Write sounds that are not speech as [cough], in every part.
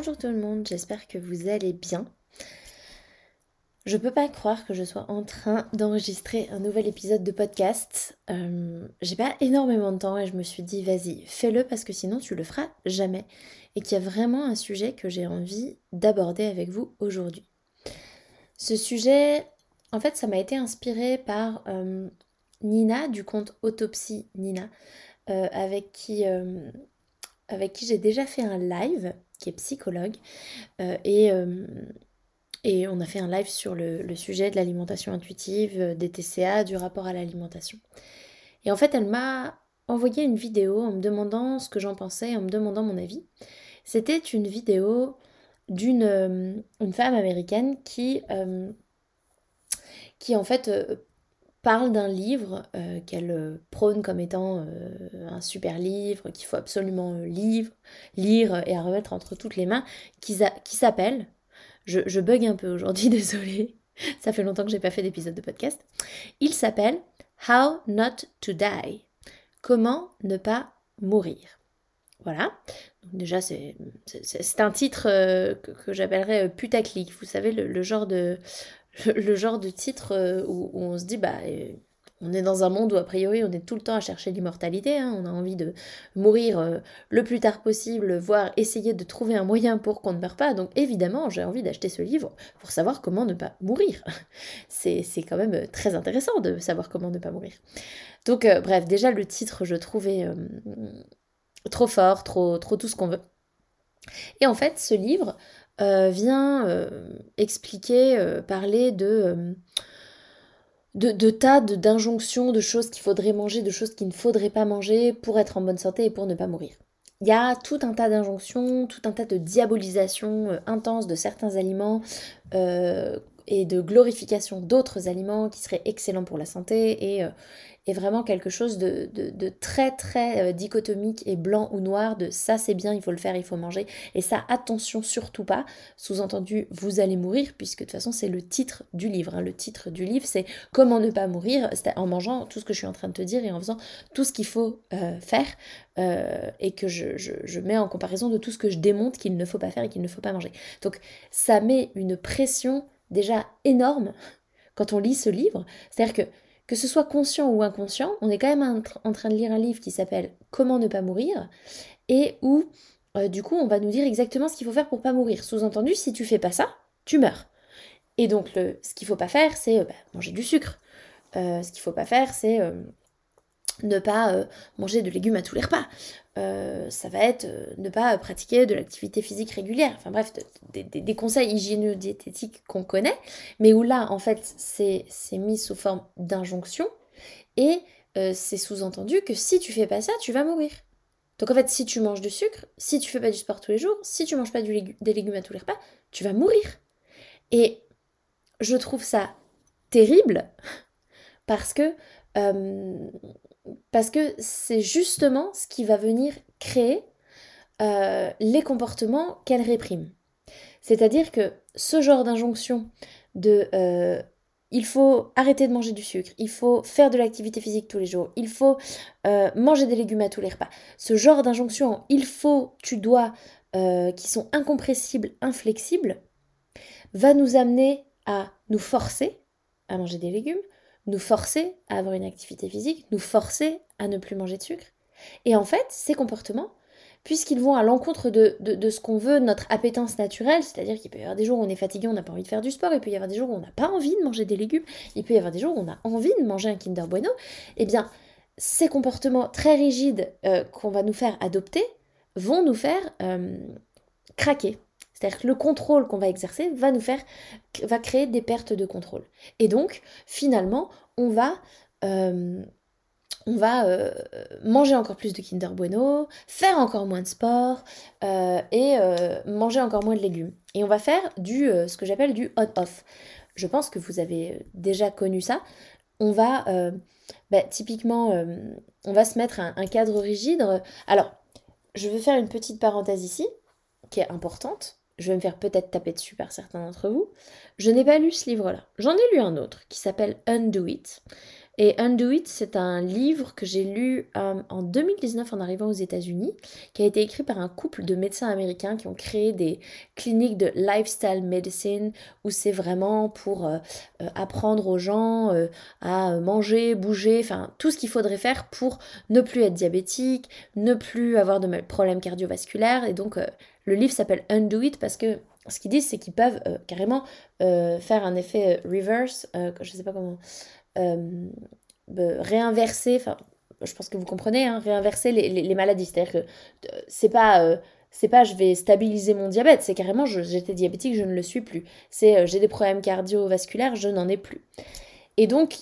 Bonjour tout le monde, j'espère que vous allez bien. Je peux pas croire que je sois en train d'enregistrer un nouvel épisode de podcast. Euh, j'ai pas énormément de temps et je me suis dit vas-y, fais-le parce que sinon tu le feras jamais. Et qu'il y a vraiment un sujet que j'ai envie d'aborder avec vous aujourd'hui. Ce sujet, en fait, ça m'a été inspiré par euh, Nina du compte Autopsie Nina, euh, avec qui, avec qui j'ai déjà fait un live qui est psychologue. Euh, et, euh, et on a fait un live sur le, sujet de l'alimentation intuitive, euh, des TCA, du rapport à l'alimentation. Et en fait, elle m'a envoyé une vidéo en me demandant ce que j'en pensais, en me demandant mon avis. C'était une vidéo d'une une femme américaine qui en fait parle d'un livre euh, qu'elle euh, prône comme étant euh, un super livre qu'il faut absolument lire, lire et à remettre entre toutes les mains, qui, s'appelle, je, bug un peu aujourd'hui, [laughs] désolée, ça fait longtemps que j'ai pas fait d'épisode de podcast, il s'appelle How Not to Die, comment ne pas mourir. Voilà, déjà c'est un titre que, j'appellerais putaclic, vous savez le genre de, [laughs] le genre de titre euh, où, on se dit, bah, euh, on est dans un monde où a priori on est tout le temps à chercher l'immortalité, hein. on a envie de mourir euh, le plus tard possible, voire essayer de trouver un moyen pour qu'on ne meure pas. Donc évidemment, j'ai envie d'acheter ce livre pour savoir comment ne pas mourir. [laughs] C'est quand même très intéressant de savoir comment ne pas mourir. Donc bref, déjà le titre, je trouvais trop fort, trop, trop tout ce qu'on veut. Et en fait, ce livre, vient euh, expliquer, euh, parler de, de, de tas d'injonctions, de choses qu'il faudrait manger, de choses qu'il ne faudrait pas manger pour être en bonne santé et pour ne pas mourir. Il y a tout un tas d'injonctions, tout un tas de diabolisation intense de certains aliments et de glorification d'autres aliments qui seraient excellents pour la santé et, est vraiment quelque chose de, très très euh, dichotomique et blanc ou noir, de ça c'est bien, il faut le faire, il faut manger, et ça attention surtout pas, sous-entendu vous allez mourir, puisque de toute façon c'est le titre du livre, hein. le titre du livre c'est comment ne pas mourir, en mangeant tout ce que je suis en train de te dire et en faisant tout ce qu'il faut euh, faire, euh, et que je, je mets en comparaison de tout ce que je démonte qu'il ne faut pas faire et qu'il ne faut pas manger. Donc ça met une pression déjà énorme quand on lit ce livre, c'est-à-dire que que ce soit conscient ou inconscient, on est quand même en train de lire un livre qui s'appelle Comment ne pas mourir et où euh, du coup on va nous dire exactement ce qu'il faut faire pour pas mourir. Sous-entendu, si tu fais pas ça, tu meurs. Et donc ce qu'il faut pas faire, c'est euh, bah, manger du sucre. Euh, ce qu'il faut pas faire, c'est ne pas euh, manger de légumes à tous les repas. Euh, ça va être euh, ne pas pratiquer de l'activité physique régulière. Enfin bref, des conseils hygiéno-diététiques qu'on connaît, mais où là, en fait, c'est mis sous forme d'injonction et c'est sous-entendu que si tu fais pas ça, tu vas mourir. Donc en fait, si tu manges du sucre, si tu fais pas du sport tous les jours, si tu manges pas des légumes à tous les repas, tu vas mourir. Et je trouve ça terrible parce que parce que c'est justement ce qui va venir créer euh, les comportements qu'elle réprime. C'est-à-dire que ce genre d'injonction de euh, il faut arrêter de manger du sucre, il faut faire de l'activité physique tous les jours, il faut euh, manger des légumes à tous les repas, ce genre d'injonction il faut, tu dois, qui sont incompressibles, inflexibles, va nous amener à nous forcer à manger des légumes, nous forcer à avoir une activité physique, nous forcer à ne plus manger de sucre. Et en fait, ces comportements, puisqu'ils vont à l'encontre de, de, ce qu'on veut, notre appétence naturelle, c'est-à-dire qu'il peut y avoir des jours où on est fatigué, on n'a pas envie de faire du sport, il peut y avoir des jours où on n'a pas envie de manger des légumes, il peut y avoir des jours où on a envie de manger un Kinder Bueno, eh bien, ces comportements très rigides euh, qu'on va nous faire adopter vont nous faire euh, craquer. C'est-à-dire que le contrôle qu'on va exercer va nous faire, va créer des pertes de contrôle. Et donc, finalement, on va euh, euh, manger encore plus de Kinder Bueno, faire encore moins de sport euh, et manger encore moins de légumes. Et on va faire du ce que j'appelle du on-off. Je pense que vous avez déjà connu ça. On va bah, typiquement, on va se mettre un, un, cadre rigide. Alors, je vais faire une petite parenthèse ici, qui est importante. Je vais me faire peut-être taper dessus par certains d'entre vous. Je n'ai pas lu ce livre-là. J'en ai lu un autre qui s'appelle Undo It. Et Undo It, c'est un livre que j'ai lu euh, en 2019 en arrivant aux États-Unis, qui a été écrit par un couple de médecins américains qui ont créé des cliniques de lifestyle medicine, où c'est vraiment pour euh, euh, apprendre aux gens à manger, bouger, enfin tout ce qu'il faudrait faire pour ne plus être diabétique, ne plus avoir de problèmes cardiovasculaires. Et donc le livre s'appelle Undo It parce que ce qu'ils disent, c'est qu'ils peuvent carrément faire un effet reverse, je ne sais pas comment réinverser, enfin, je pense que vous comprenez, hein, réinverser les, maladies. C'est-à-dire que euh, c'est pas euh, c'est pas je vais stabiliser mon diabète, c'est carrément j'étais diabétique, je ne le suis plus. C'est j'ai des problèmes cardiovasculaires, je n'en ai plus. Et donc,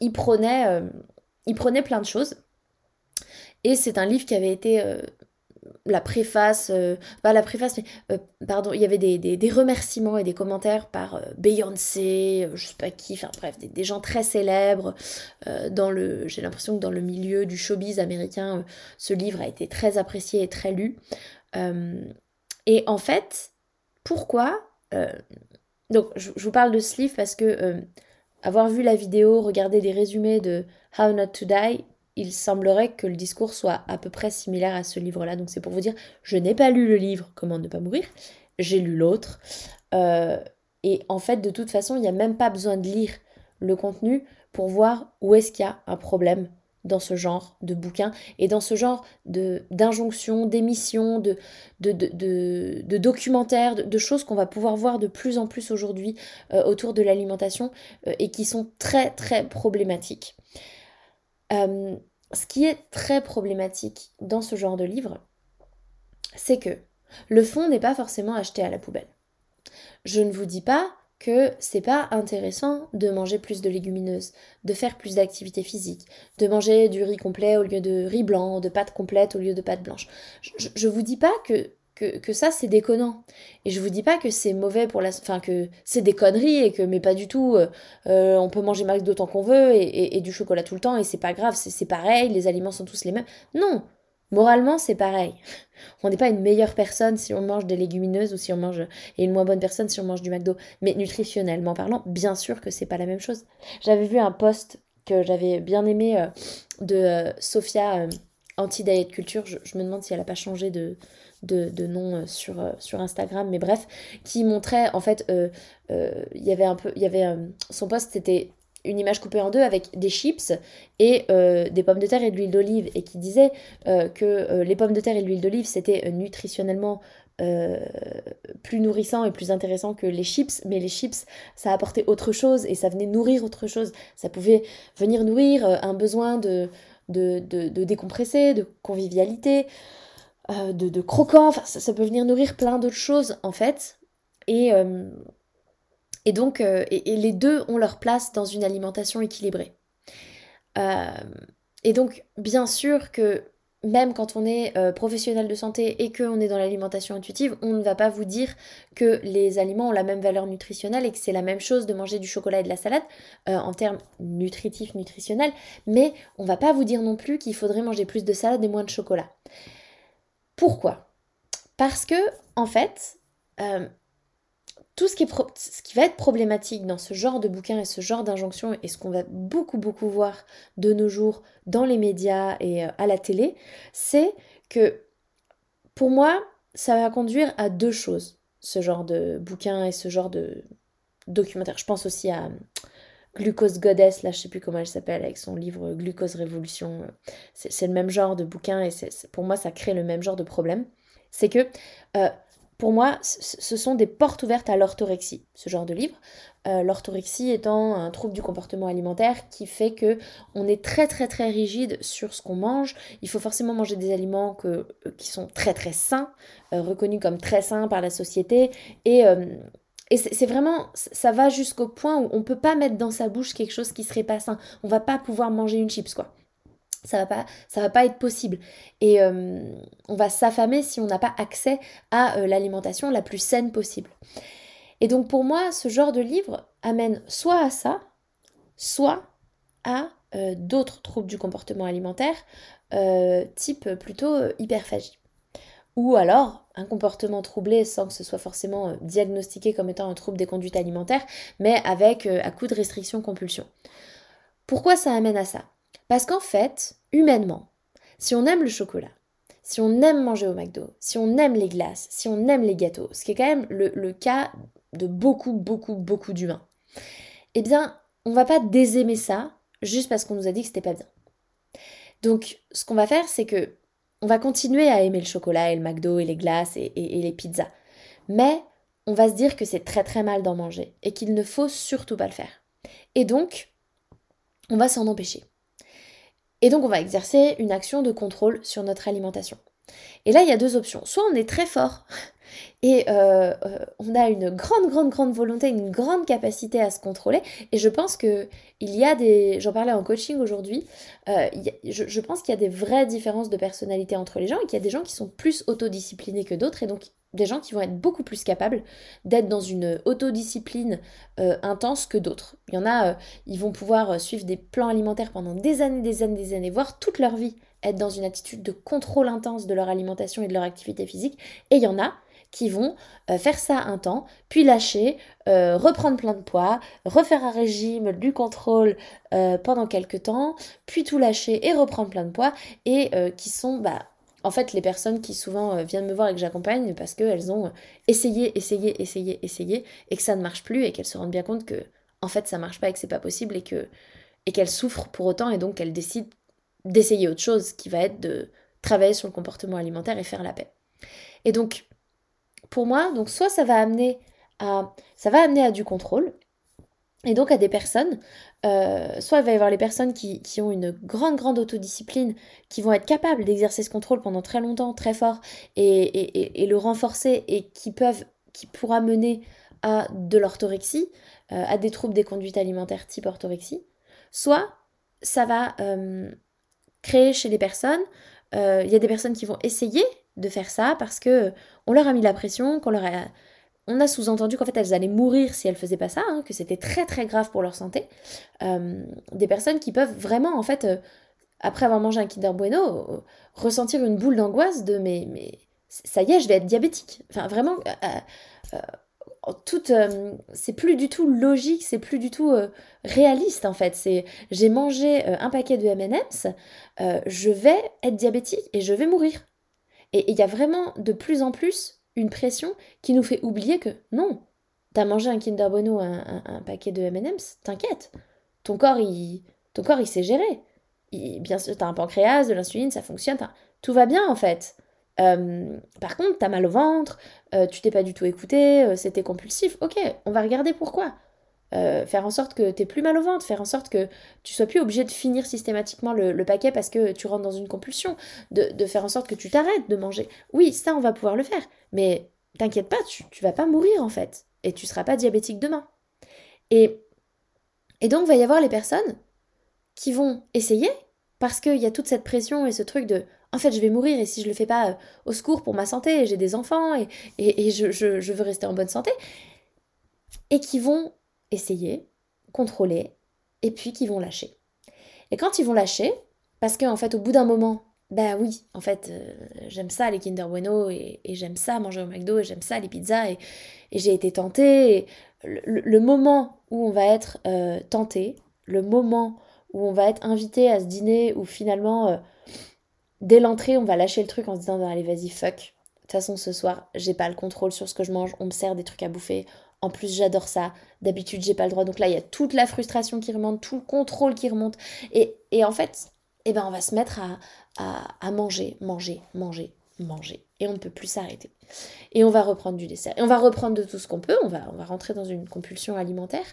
il prenait, il prenait plein de choses. Et c'est un livre qui avait été la préface, euh, pas la préface, mais euh, pardon, il y avait des, remerciements et des commentaires par euh, Beyoncé, je sais pas qui, enfin bref, des, gens très célèbres dans le, j'ai l'impression que dans le milieu du showbiz américain, ce livre a été très apprécié et très lu. et en fait, pourquoi Donc, je, je, vous parle de ce livre parce que avoir vu la vidéo, regarder des résumés de How Not to Die, il semblerait que le discours soit à peu près similaire à ce livre-là. Donc c'est pour vous dire, je n'ai pas lu le livre Comment ne pas mourir, j'ai lu l'autre. Euh, et en fait, de toute façon, il n'y a même pas besoin de lire le contenu pour voir où est-ce qu'il y a un problème dans ce genre de bouquin et dans ce genre d'injonctions, d'émissions, de, de, de, de, documentaires, de, choses qu'on va pouvoir voir de plus en plus aujourd'hui euh, autour de l'alimentation euh, et qui sont très très problématiques. Euh, ce qui est très problématique dans ce genre de livre, c'est que le fond n'est pas forcément acheté à la poubelle. Je ne vous dis pas que c'est pas intéressant de manger plus de légumineuses, de faire plus d'activité physique, de manger du riz complet au lieu de riz blanc, de pâtes complètes au lieu de pâtes blanches. Je, je vous dis pas que que, ça c'est déconnant. Et je vous dis pas que c'est mauvais pour la... Enfin que c'est des conneries et que mais pas du tout, euh, euh, on peut manger max d'autant qu'on veut et, du chocolat tout le temps et c'est pas grave, c'est pareil, les aliments sont tous les mêmes. Non, moralement c'est pareil. [laughs] On n'est pas une meilleure personne si on mange des légumineuses ou si on mange... et une moins bonne personne si on mange du McDo. Mais nutritionnellement parlant, bien sûr que c'est pas la même chose. J'avais vu un post que j'avais bien aimé euh, de Sophia anti-diet culture, je, me demande si elle n'a pas changé de, nom euh, sur, euh, sur Instagram, mais bref, qui montrait en fait, euh, il y avait un peu, il y avait son poste c'était une image coupée en deux avec des chips et des pommes de terre et de l'huile d'olive et qui disait que les pommes de terre et l'huile d'olive c'était nutritionnellement plus nourrissant et plus intéressant que les chips, mais les chips, ça apportait autre chose et ça venait nourrir autre chose. Ça pouvait venir nourrir un besoin de, de, de décompresser, de convivialité, euh, de, de, croquant, enfin, ça, peut venir nourrir plein d'autres choses en fait. Et, euh, et donc, euh, et, les deux ont leur place dans une alimentation équilibrée. et donc, bien sûr que même quand on est professionnel de santé et qu'on est dans l'alimentation intuitive, on ne va pas vous dire que les aliments ont la même valeur nutritionnelle et que c'est la même chose de manger du chocolat et de la salade en termes nutritifs, nutritionnels, mais on va pas vous dire non plus qu'il faudrait manger plus de salade et moins de chocolat. Pourquoi? Parce que, en fait, euh, tout ce qui, va être problématique dans ce genre de bouquin et ce genre d'injonction, et ce qu'on va beaucoup, beaucoup voir de nos jours dans les médias et euh, à la télé, c'est que, pour moi, ça va conduire à deux choses, ce genre de bouquin et ce genre de documentaire. Je pense aussi à Glucose Goddess, là je sais plus comment elle s'appelle, avec son livre Glucose Révolution. C'est le même genre de bouquin et pour moi ça crée le même genre de problème. C'est que euh, pour moi, ce sont des portes ouvertes à l'orthorexie, ce genre de livre. Euh, l'orthorexie étant un trouble du comportement alimentaire qui fait que on est très très très rigide sur ce qu'on mange. Il faut forcément manger des aliments euh, qui sont très très sains, euh, reconnus comme très sains par la société. Et, c'est vraiment, ça va jusqu'au point où on peut pas mettre dans sa bouche quelque chose qui serait pas sain. On va pas pouvoir manger une chips quoi ça va pas va pas être possible. Et euh, on va s'affamer si on n'a pas accès à euh, l'alimentation la plus saine possible. Et donc pour moi ce genre de livre amène soit à ça soit à euh, d'autres troubles du comportement alimentaire type plutôt hyperphagie. Ou alors un comportement troublé sans que ce soit forcément diagnostiqué comme étant un trouble des conduites alimentaires mais avec à coup de restriction compulsion pourquoi ça amène à ça? Parce qu'en fait, humainement, si on aime le chocolat, si on aime manger au McDo, si on aime les glaces, si on aime les gâteaux, ce qui est quand même le, cas de beaucoup, beaucoup, beaucoup d'humains, eh bien, on va pas désaimer ça juste parce qu'on nous a dit que c'était pas bien. Donc, ce qu'on va faire, c'est que on va continuer à aimer le chocolat et le McDo et les glaces et les pizzas. Mais on va se dire que c'est très très mal d'en manger et qu'il ne faut surtout pas le faire. Et donc, on va s'en empêcher. Et donc on va exercer une action de contrôle sur notre alimentation. Et là, il y a deux options. Soit on est très fort et euh, euh, on a une grande, grande, grande volonté, une grande capacité à se contrôler. Et je pense que il y a des... J'en parlais en coaching aujourd'hui. Euh, je, pense qu'il y a des vraies différences de personnalité entre les gens et qu'il y a des gens qui sont plus autodisciplinés que d'autres. Et donc des gens qui vont être beaucoup plus capables d'être dans une autodiscipline intense que d'autres. Il y en a, ils vont pouvoir suivre des plans alimentaires pendant des années, des années, des années, voire toute leur vie être dans une attitude de contrôle intense de leur alimentation et de leur activité physique. Et il y en a qui vont euh, faire ça un temps, puis lâcher, euh, reprendre plein de poids, refaire un régime, du contrôle euh, pendant quelques temps, puis tout lâcher et reprendre plein de poids, et qui sont bah, en fait les personnes qui souvent viennent me voir et que j'accompagne parce qu'elles ont essayé, essayé, essayé, essayé, et que ça ne marche plus, et qu'elles se rendent bien compte que en fait ça marche pas et que c'est pas possible, et que et qu'elles souffrent pour autant, et donc qu'elles décident d'essayer autre chose, qui va être de travailler sur le comportement alimentaire et faire la paix. Et donc, pour moi, donc soit ça va amener à, ça va amener à du contrôle, et donc à des personnes, euh, soit il va y avoir les personnes qui, ont une grande, grande autodiscipline, qui vont être capables d'exercer ce contrôle pendant très longtemps, très fort, et, le renforcer, et qui peuvent, qui pourra mener à de l'orthorexie, euh, à des troubles des conduites alimentaires type orthorexie. Soit ça va euh, créer chez les personnes, il y a des personnes qui vont essayer de faire ça parce que on leur a mis la pression, qu'on leur a on a sous-entendu qu'en fait elles allaient mourir si elles faisaient pas ça, hein, que c'était très très grave pour leur santé. Euh, des personnes qui peuvent vraiment en fait, euh, après avoir mangé un Kinder Bueno, euh, ressentir une boule d'angoisse de mais, mais ça y est, je vais être diabétique. Enfin vraiment, tout, c'est plus du tout logique, c'est plus du tout réaliste en fait. C'est j'ai mangé un paquet de M&M's, je vais être diabétique et je vais mourir. Et il y a vraiment de plus en plus une pression qui nous fait oublier que non, t'as mangé un Kinder Bueno, un, paquet de M&M's, t'inquiète, ton corps il, ton corps il sait gérer. bien t'as un pancréas, de l'insuline, ça fonctionne, tout va bien en fait. Euh, par contre, t'as mal au ventre, euh, tu t'es pas du tout écouté, euh, c'était compulsif. Ok, on va regarder pourquoi. Faire en sorte que tu plus mal au ventre, faire en sorte que tu sois plus obligé de finir systématiquement le, paquet parce que tu rentres dans une compulsion, de, faire en sorte que tu t'arrêtes de manger. Oui, ça, on va pouvoir le faire, mais t'inquiète pas, tu, vas pas mourir en fait, et tu seras pas diabétique demain. Et, et donc, va y avoir les personnes qui vont essayer, parce qu'il y a toute cette pression et ce truc de en fait, je vais mourir et si je le fais pas euh, au secours pour ma santé, j'ai des enfants et, je, veux rester en bonne santé, et qui vont essayer, contrôler, et puis qui vont lâcher. Et quand ils vont lâcher, parce qu'en fait, au bout d'un moment, bah oui, en fait, euh, j'aime ça les Kinder Bueno, et, j'aime ça manger au McDo, et j'aime ça les pizzas, et, j'ai été tentée. le, moment où on va être euh, tenté, le moment où on va être invité à ce dîner, où finalement, euh, dès l'entrée, on va lâcher le truc en se disant, allez, vas-y, fuck. De toute façon, ce soir, j'ai pas le contrôle sur ce que je mange, on me sert des trucs à bouffer, En plus, j'adore ça. D'habitude, j'ai pas le droit. Donc là, il y a toute la frustration qui remonte, tout le contrôle qui remonte. Et, en fait, eh ben, on va se mettre à, à manger, manger, manger, manger. Et on ne peut plus s'arrêter. Et on va reprendre du dessert. Et on va reprendre de tout ce qu'on peut. On va, on va rentrer dans une compulsion alimentaire.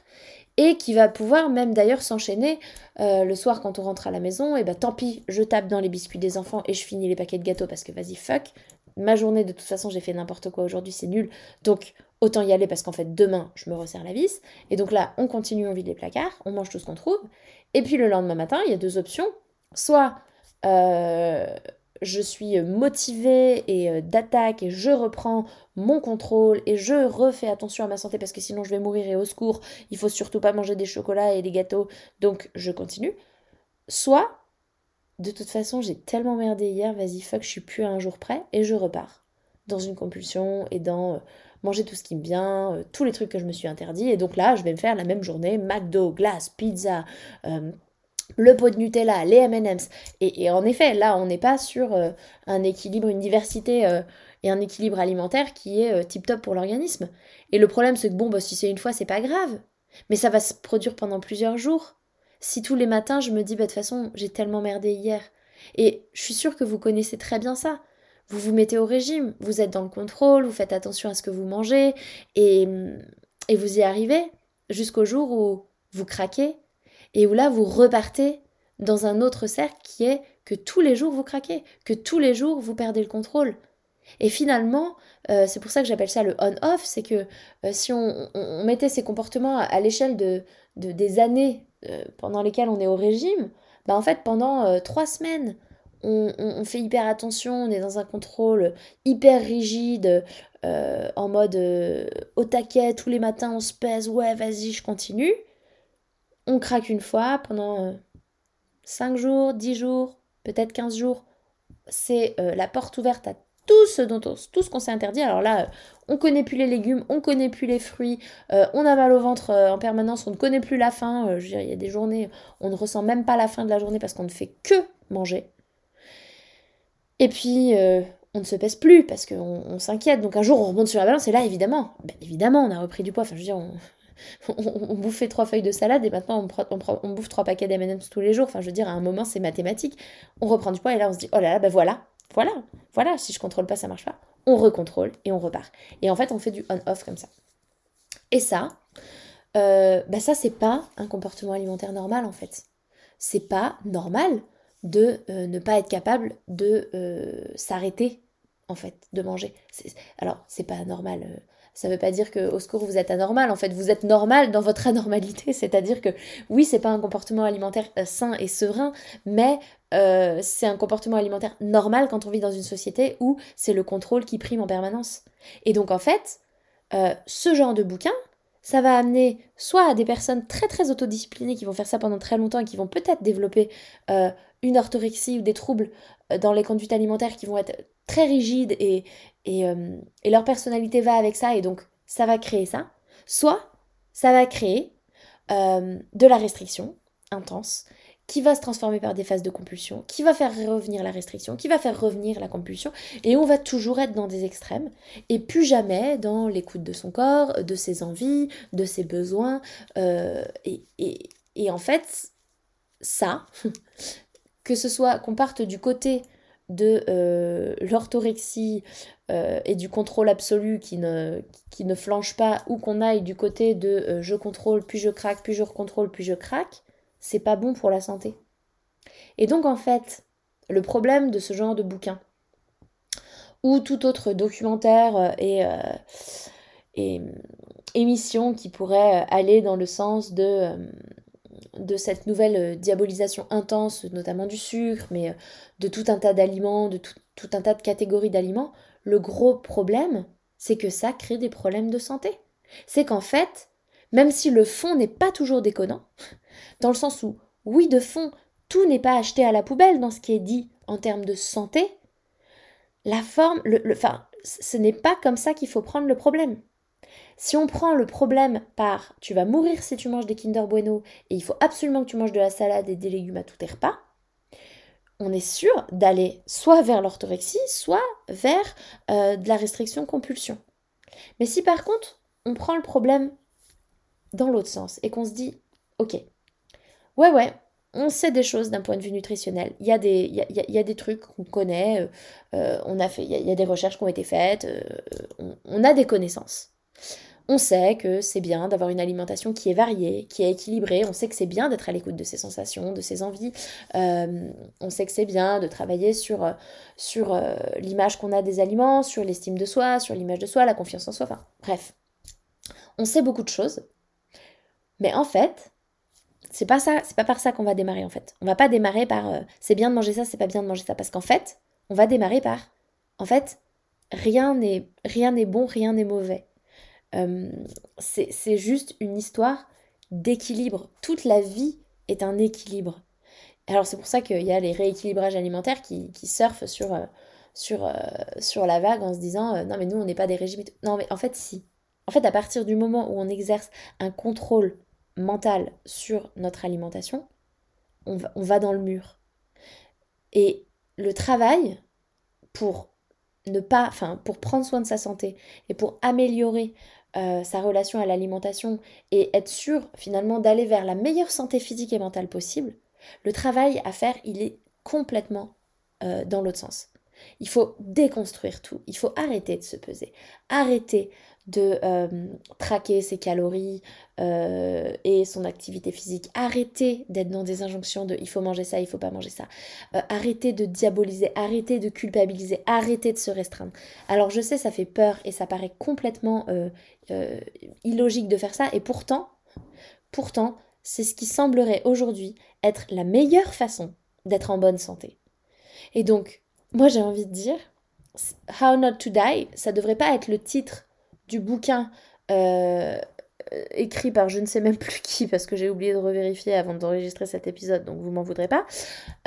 Et qui va pouvoir même d'ailleurs s'enchaîner euh, le soir quand on rentre à la maison. Et ben tant pis, je tape dans les biscuits des enfants et je finis les paquets de gâteaux parce que vas-y, fuck. Ma journée, de toute façon, j'ai fait n'importe quoi aujourd'hui, c'est nul. Donc autant y aller parce qu'en fait, demain, je me resserre la vis. Et donc là, on continue, on vide les placards, on mange tout ce qu'on trouve. Et puis le lendemain matin, il y a deux options. Soit euh, je suis motivée et euh, d'attaque et je reprends mon contrôle et je refais attention à ma santé parce que sinon je vais mourir et au secours, il faut surtout pas manger des chocolats et des gâteaux, donc je continue. Soit, de toute façon, j'ai tellement merdé hier, vas-y, fuck, je suis plus à un jour près et je repars dans une compulsion et dans euh, manger tout ce qui me vient, euh, tous les trucs que je me suis interdit. Et donc là, je vais me faire la même journée, McDo, glace, pizza, le pot de Nutella, les M&M's. Et, en effet, là, on n'est pas sur euh, un équilibre, une diversité euh, et un équilibre alimentaire qui est euh, tip top pour l'organisme. Et le problème, c'est que bon, bah, si c'est une fois, c'est pas grave. Mais ça va se produire pendant plusieurs jours. Si tous les matins, je me dis, bah, de toute façon, j'ai tellement merdé hier. Et je suis sûre que vous connaissez très bien ça. Vous vous mettez au régime, vous êtes dans le contrôle, vous faites attention à ce que vous mangez, et, et vous y arrivez jusqu'au jour où vous craquez et où là vous repartez dans un autre cercle qui est que tous les jours vous craquez, que tous les jours vous perdez le contrôle. Et finalement, euh, c'est pour ça que j'appelle ça le on-off, c'est que euh, si on, mettait ces comportements à, l'échelle de, des années euh, pendant lesquelles on est au régime, bah en fait pendant trois semaines, on, on, fait hyper attention, on est dans un contrôle hyper rigide, en mode au taquet, tous les matins on se pèse, ouais vas-y je continue on craque une fois pendant 5 euh, jours, 10 jours, peut-être 15 jours. C'est euh, la porte ouverte à tout ce dont ce qu'on s'est interdit. Alors là, on connaît plus les légumes, on connaît plus les fruits, euh, on a mal au ventre en permanence, on ne connaît plus la faim. je veux il y a des journées, on ne ressent même pas la faim de la journée parce qu'on ne fait que manger. Et puis, on ne se pèse plus parce qu'on s'inquiète. Donc un jour, on remonte sur la balance et là, évidemment, ben, évidemment, on a repris du poids. Enfin, je veux on, [laughs] on, bouffait trois feuilles de salade et maintenant on, bouffe trois paquets d'M&M's tous les jours. Enfin, je veux dire, à un moment, c'est mathématique. On reprend du poids et là, on se dit, oh là là, ben voilà, voilà, voilà, si je contrôle pas, ça marche pas. On recontrôle et on repart. Et en fait, on fait du on-off comme ça. Et ça, euh, bah ça, c'est pas un comportement alimentaire normal en fait. C'est pas normal de euh, ne pas être capable de euh, s'arrêter en fait, de manger. Alors, c'est pas normal ça ne veut pas dire que au secours vous êtes anormal. En fait, vous êtes normal dans votre [laughs] anormalité. C'est-à-dire que oui, c'est pas un comportement alimentaire euh, sain et serein, mais euh, c'est un comportement alimentaire normal quand on vit dans une société où c'est le contrôle qui prime en permanence. Et donc en fait, euh, ce genre de bouquin, ça va amener soit à des personnes très très autodisciplinées qui vont faire ça pendant très longtemps et qui vont peut-être développer une orthorexie ou des troubles dans les conduites alimentaires qui vont être très rigides et, euh, et, leur personnalité va avec ça et donc ça va créer ça. Soit ça va créer euh, de la restriction intense qui va se transformer par des phases de compulsion, qui va faire revenir la restriction, qui va faire revenir la compulsion, et on va toujours être dans des extrêmes, et plus jamais dans l'écoute de son corps, de ses envies, de ses besoins, euh, et, et, en fait, ça, [laughs] que ce soit qu'on parte du côté de euh, l'orthorexie euh, et du contrôle absolu qui ne, flanche pas, ou qu'on aille du côté de euh, je contrôle, puis je craque, puis je recontrôle, puis je craque, c'est pas bon pour la santé. Et donc en fait, le problème de ce genre de bouquin, ou tout autre documentaire et émission qui pourrait aller dans le sens de de cette nouvelle euh, diabolisation intense, notamment du sucre, mais euh, de tout un tas d'aliments, de tout, un tas de catégories d'aliments, le gros problème, c'est que ça crée des problèmes de santé. C'est qu'en fait, même si le fond n'est pas toujours déconnant, [laughs] dans le sens où, oui, de fond, tout n'est pas acheté à la poubelle dans ce qui est dit en termes de santé, la forme, enfin, ce n'est pas comme ça qu'il faut prendre le problème. Si on prend le problème par tu vas mourir si tu manges des Kinder Bueno et il faut absolument que tu manges de la salade et des légumes à tous tes repas, on est sûr d'aller soit vers l'orthorexie, soit vers euh, de la restriction compulsion. Mais si par contre on prend le problème dans l'autre sens et qu'on se dit, ok, ouais, ouais, on sait des choses d'un point de vue nutritionnel. Il y a des, trucs qu'on connaît, euh, euh, on a fait, il y, a, des recherches qui ont été faites, on, a des connaissances. On sait que c'est bien d'avoir une alimentation qui est variée, qui est équilibrée. On sait que c'est bien d'être à l'écoute de ses sensations, de ses envies. on sait que c'est bien de travailler sur, sur l'image qu'on a des aliments, sur l'estime de soi, sur l'image de soi, la confiance en soi. Enfin, bref. On sait beaucoup de choses. Mais en fait, c'est pas ça, c'est pas par ça qu'on va démarrer en fait. On va pas démarrer par euh, c'est bien de manger ça, c'est pas bien de manger ça parce qu'en fait, on va démarrer par en fait, rien n'est rien n'est bon, rien n'est mauvais. Euh, c'est juste une histoire d'équilibre. Toute la vie est un équilibre. Alors c'est pour ça qu'il y a les rééquilibrages alimentaires qui, surfent sur, euh, sur, sur la vague en se disant non mais nous on n'est pas des régimes. Non mais en fait si. En fait à partir du moment où on exerce un contrôle mental sur notre alimentation, on va, dans le mur. Et le travail pour ne pas, enfin, pour prendre soin de sa santé et pour améliorer euh, sa relation à l'alimentation et être sûr finalement d'aller vers la meilleure santé physique et mentale possible, le travail à faire, il est complètement euh, dans l'autre sens. Il faut déconstruire tout, il faut arrêter de se peser, arrêter de euh, traquer ses calories euh, et son activité physique. Arrêtez d'être dans des injonctions de il faut manger ça, il faut pas manger ça. Euh, arrêtez de diaboliser, arrêtez de culpabiliser, arrêtez de se restreindre. Alors je sais, ça fait peur et ça paraît complètement illogique de faire ça et pourtant, pourtant, c'est ce qui semblerait aujourd'hui être la meilleure façon d'être en bonne santé. Et donc, moi j'ai envie de dire, How Not to Die, ça devrait pas être le titre du bouquin euh, écrit par je ne sais même plus qui, parce que j'ai oublié de revérifier avant d'enregistrer cet épisode, donc vous m'en voudrez pas,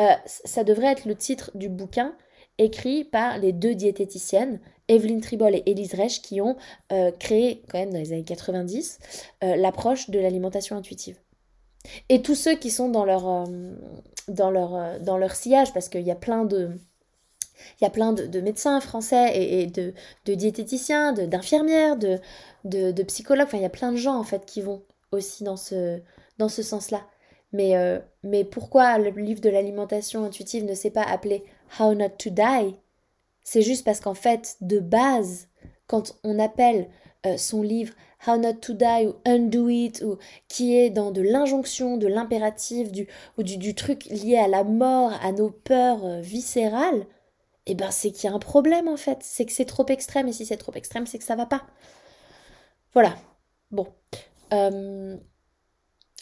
euh, ça devrait être le titre du bouquin écrit par les deux diététiciennes, Evelyne Tribol et Elise Reich, qui ont euh, créé, quand même dans les années 90, l'approche de l'alimentation intuitive. Et tous ceux qui sont dans leur, dans leur, dans leur sillage, parce qu'il y a plein de il y a plein de, médecins français et, de, diététiciens, d'infirmières, de, de, psychologues. Enfin, il y a plein de gens en fait qui vont aussi dans ce, dans ce sens-là. Mais, euh, mais pourquoi le livre de l'alimentation intuitive ne s'est pas appelé How Not to Die? C'est juste parce qu'en fait, de base, quand on appelle euh, son livre How Not to Die ou Undo It, ou qui est dans de l'injonction, de l'impératif, du, ou du, truc lié à la mort, à nos peurs euh, viscérales, eh ben c'est qu'il y a un problème en fait, c'est que c'est trop extrême, et si c'est trop extrême, c'est que ça va pas. Voilà. Bon. Euh,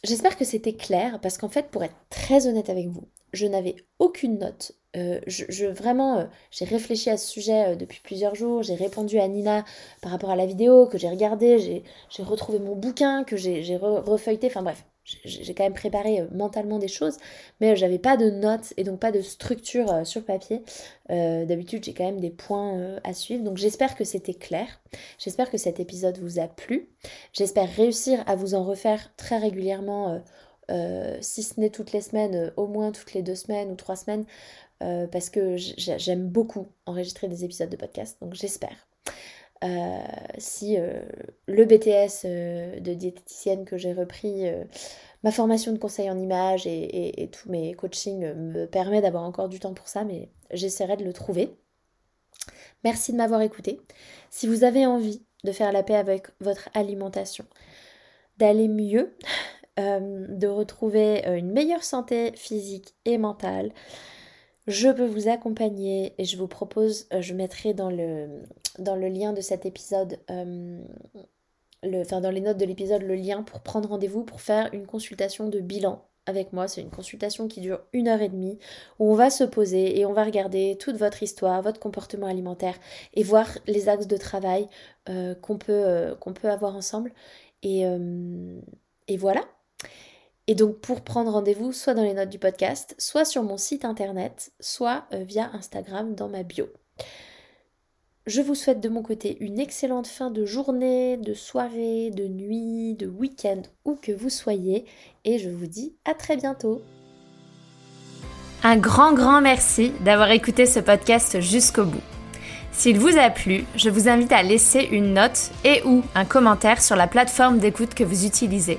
j'espère que c'était clair, parce qu'en fait, pour être très honnête avec vous, je n'avais aucune note. Euh, je, vraiment, euh, j'ai réfléchi à ce sujet depuis plusieurs jours. J'ai répondu à Nina par rapport à la vidéo que j'ai regardée. J'ai retrouvé mon bouquin que j'ai refeuilleté. Enfin bref, j'ai quand même préparé euh, mentalement des choses, mais euh, j'avais pas de notes et donc pas de structure euh, sur papier. D'habitude, j'ai quand même des points à suivre, donc j'espère que c'était clair. J'espère que cet épisode vous a plu. J'espère réussir à vous en refaire très régulièrement, si ce n'est toutes les semaines, au moins toutes les deux semaines ou trois semaines, parce que j'aime beaucoup enregistrer des épisodes de podcast, donc j'espère. Euh, si euh, le BTS euh, de diététicienne que j'ai repris, ma formation de conseil en images et, tous mes coachings me permet d'avoir encore du temps pour ça, mais j'essaierai de le trouver. Merci de m'avoir écouté. Si vous avez envie de faire la paix avec votre alimentation, d'aller mieux, [laughs] de retrouver une meilleure santé physique et mentale, je peux vous accompagner et je vous propose, euh, je mettrai dans le, lien de cet épisode, euh, le, enfin dans les notes de l'épisode, le lien pour prendre rendez-vous pour faire une consultation de bilan avec moi. C'est une consultation qui dure une heure et demie où on va se poser et on va regarder toute votre histoire, votre comportement alimentaire et voir les axes de travail euh, qu'on peut, avoir ensemble. Et voilà. Et donc pour prendre rendez-vous, soit dans les notes du podcast, soit sur mon site internet, soit euh, via Instagram dans ma bio. Je vous souhaite de mon côté une excellente fin de journée, de soirée, de nuit, de week-end, où que vous soyez, et je vous dis à très bientôt. Un grand, grand merci d'avoir écouté ce podcast jusqu'au bout. S'il vous a plu, je vous invite à laisser une note et ou un commentaire sur la plateforme d'écoute que vous utilisez.